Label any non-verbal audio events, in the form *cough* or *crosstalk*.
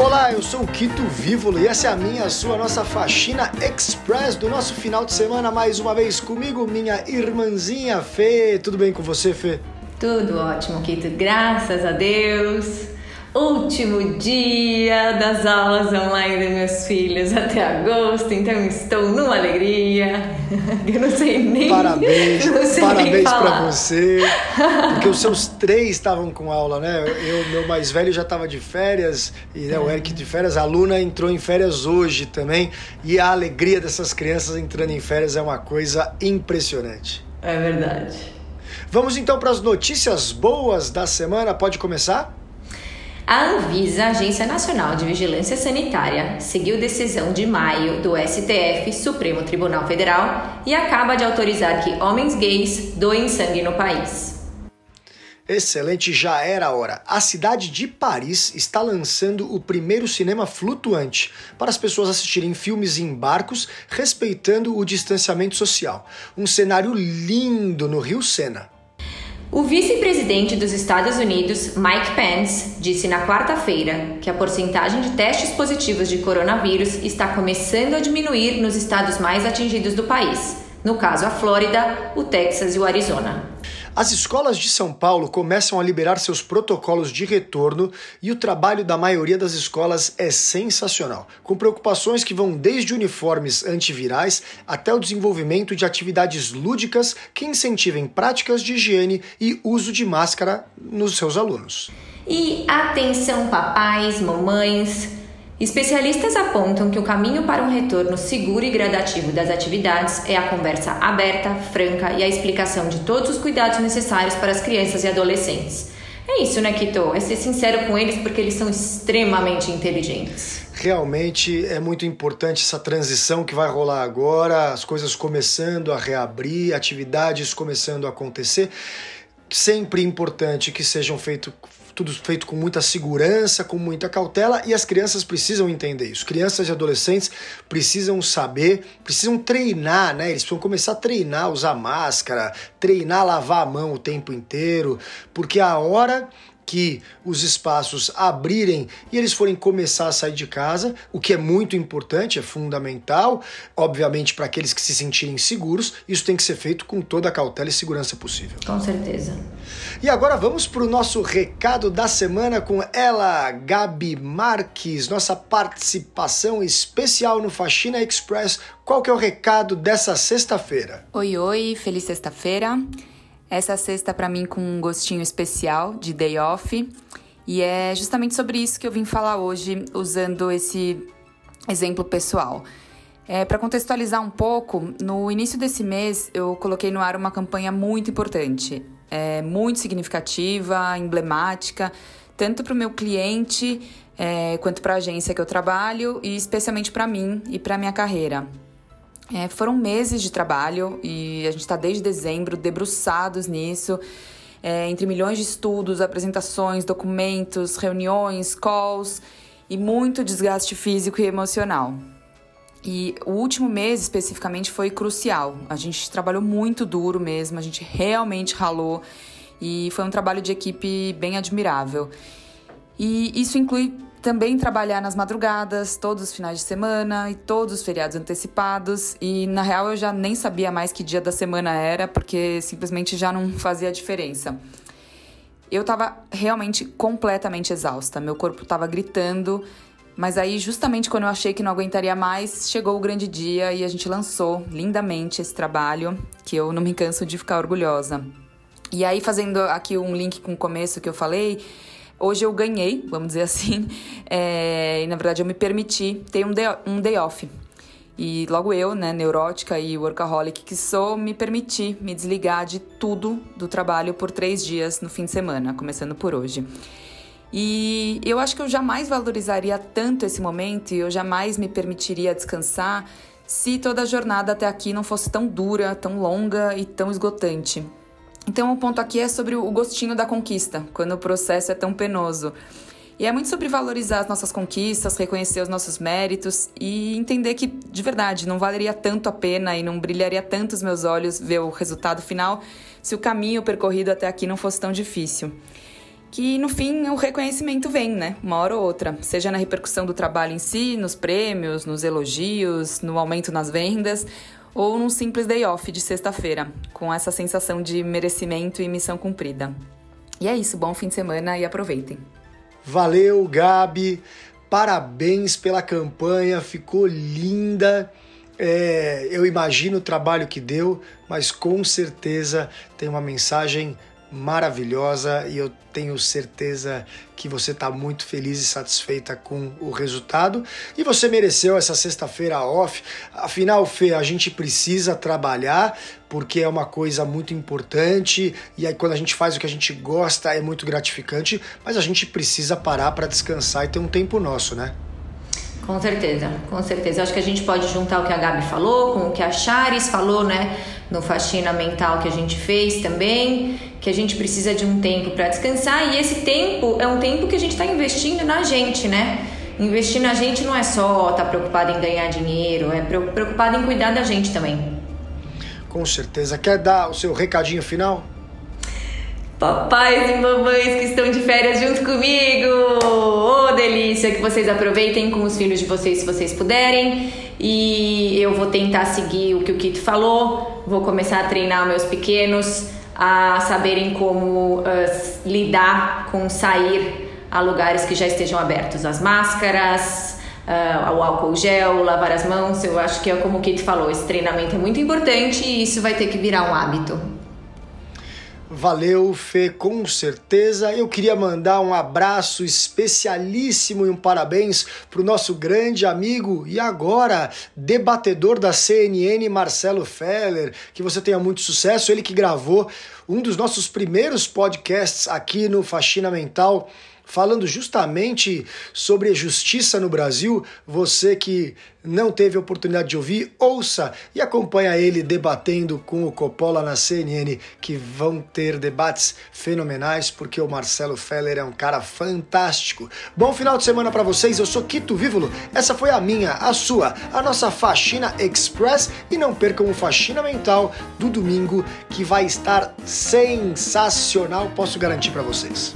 Olá, eu sou o Quito Vívolo e essa é a minha, a sua, a nossa faxina express do nosso final de semana. Mais uma vez comigo, minha irmãzinha Fê. Tudo bem com você, Fê? Tudo ótimo, Quito. Graças a Deus. Último dia das aulas online dos meus filhos até agosto, então estou numa alegria. Eu não sei nem. Parabéns, *laughs* sei parabéns para você. Porque os seus três estavam com aula, né? Eu, meu mais velho já estava de férias, e né, o Eric de férias, a Luna entrou em férias hoje também. E a alegria dessas crianças entrando em férias é uma coisa impressionante. É verdade. Vamos então para as notícias boas da semana. Pode começar? A Anvisa, Agência Nacional de Vigilância Sanitária, seguiu decisão de maio do STF, Supremo Tribunal Federal, e acaba de autorizar que homens gays doem sangue no país. Excelente, já era a hora. A cidade de Paris está lançando o primeiro cinema flutuante para as pessoas assistirem filmes em barcos, respeitando o distanciamento social. Um cenário lindo no Rio Sena. O vice-presidente dos Estados Unidos, Mike Pence, disse na quarta-feira que a porcentagem de testes positivos de coronavírus está começando a diminuir nos estados mais atingidos do país, no caso a Flórida, o Texas e o Arizona. As escolas de São Paulo começam a liberar seus protocolos de retorno e o trabalho da maioria das escolas é sensacional, com preocupações que vão desde uniformes antivirais até o desenvolvimento de atividades lúdicas que incentivem práticas de higiene e uso de máscara nos seus alunos. E atenção, papais, mamães, Especialistas apontam que o caminho para um retorno seguro e gradativo das atividades é a conversa aberta, franca e a explicação de todos os cuidados necessários para as crianças e adolescentes. É isso, né, Kito? É ser sincero com eles porque eles são extremamente inteligentes. Realmente é muito importante essa transição que vai rolar agora, as coisas começando a reabrir, atividades começando a acontecer. Sempre importante que sejam feitos tudo feito com muita segurança, com muita cautela, e as crianças precisam entender isso. Crianças e adolescentes precisam saber, precisam treinar, né? Eles precisam começar a treinar, usar máscara, treinar lavar a mão o tempo inteiro, porque a hora que os espaços abrirem e eles forem começar a sair de casa, o que é muito importante, é fundamental, obviamente para aqueles que se sentirem seguros, isso tem que ser feito com toda a cautela e segurança possível. Com certeza. E agora vamos para o nosso recado da semana com ela, Gabi Marques, nossa participação especial no Faxina Express. Qual que é o recado dessa sexta-feira? Oi, oi, feliz sexta-feira. Essa sexta para mim com um gostinho especial de day off. E é justamente sobre isso que eu vim falar hoje, usando esse exemplo pessoal. É, para contextualizar um pouco, no início desse mês eu coloquei no ar uma campanha muito importante, é, muito significativa, emblemática, tanto para o meu cliente é, quanto para a agência que eu trabalho e especialmente para mim e para minha carreira. É, foram meses de trabalho e a gente está desde dezembro debruçados nisso, é, entre milhões de estudos, apresentações, documentos, reuniões, calls e muito desgaste físico e emocional. E o último mês especificamente foi crucial. A gente trabalhou muito duro mesmo, a gente realmente ralou e foi um trabalho de equipe bem admirável. E isso inclui também trabalhar nas madrugadas, todos os finais de semana e todos os feriados antecipados. E na real eu já nem sabia mais que dia da semana era, porque simplesmente já não fazia diferença. Eu tava realmente completamente exausta, meu corpo tava gritando, mas aí justamente quando eu achei que não aguentaria mais, chegou o grande dia e a gente lançou lindamente esse trabalho, que eu não me canso de ficar orgulhosa. E aí fazendo aqui um link com o começo que eu falei, Hoje eu ganhei, vamos dizer assim, *laughs* é, e na verdade eu me permiti ter um day, um day off. E logo eu, né, neurótica e workaholic que sou, me permiti me desligar de tudo do trabalho por três dias no fim de semana, começando por hoje. E eu acho que eu jamais valorizaria tanto esse momento e eu jamais me permitiria descansar se toda a jornada até aqui não fosse tão dura, tão longa e tão esgotante. Então, o ponto aqui é sobre o gostinho da conquista, quando o processo é tão penoso. E é muito sobre valorizar as nossas conquistas, reconhecer os nossos méritos e entender que, de verdade, não valeria tanto a pena e não brilharia tanto os meus olhos ver o resultado final se o caminho percorrido até aqui não fosse tão difícil. que no fim o reconhecimento vem, né? Uma hora ou outra, seja na repercussão do trabalho em si, nos prêmios, nos elogios, no aumento nas vendas, ou num simples day off de sexta-feira, com essa sensação de merecimento e missão cumprida. E é isso, bom fim de semana e aproveitem. Valeu, Gabi. Parabéns pela campanha, ficou linda. É, eu imagino o trabalho que deu, mas com certeza tem uma mensagem maravilhosa e eu tenho certeza que você está muito feliz e satisfeita com o resultado e você mereceu essa sexta-feira off. Afinal, Fê, a gente precisa trabalhar porque é uma coisa muito importante e aí quando a gente faz o que a gente gosta é muito gratificante, mas a gente precisa parar para descansar e ter um tempo nosso, né? Com certeza, com certeza. Acho que a gente pode juntar o que a Gabi falou com o que a Charis falou, né? No faxina mental que a gente fez também, que a gente precisa de um tempo para descansar e esse tempo é um tempo que a gente está investindo na gente, né? Investir na gente não é só estar tá preocupado em ganhar dinheiro, é preocupado em cuidar da gente também. Com certeza. Quer dar o seu recadinho final? Papais e mamães que estão de férias junto comigo! Ô, oh, delícia! Que vocês aproveitem com os filhos de vocês se vocês puderem. E eu vou tentar seguir o que o Kito falou. Vou começar a treinar meus pequenos a saberem como uh, lidar com sair a lugares que já estejam abertos. As máscaras, uh, o álcool gel, lavar as mãos. Eu acho que é como o Kito falou, esse treinamento é muito importante e isso vai ter que virar um hábito. Valeu, Fê, com certeza. Eu queria mandar um abraço especialíssimo e um parabéns para o nosso grande amigo e agora debatedor da CNN, Marcelo Feller. Que você tenha muito sucesso. Ele que gravou um dos nossos primeiros podcasts aqui no Faxina Mental falando justamente sobre a justiça no Brasil. Você que não teve oportunidade de ouvir, ouça e acompanha ele debatendo com o Coppola na CNN, que vão ter debates fenomenais, porque o Marcelo Feller é um cara fantástico. Bom final de semana para vocês, eu sou Quito Vívolo, essa foi a minha, a sua, a nossa Faxina Express e não percam o Faxina Mental do domingo, que vai estar sensacional, posso garantir para vocês.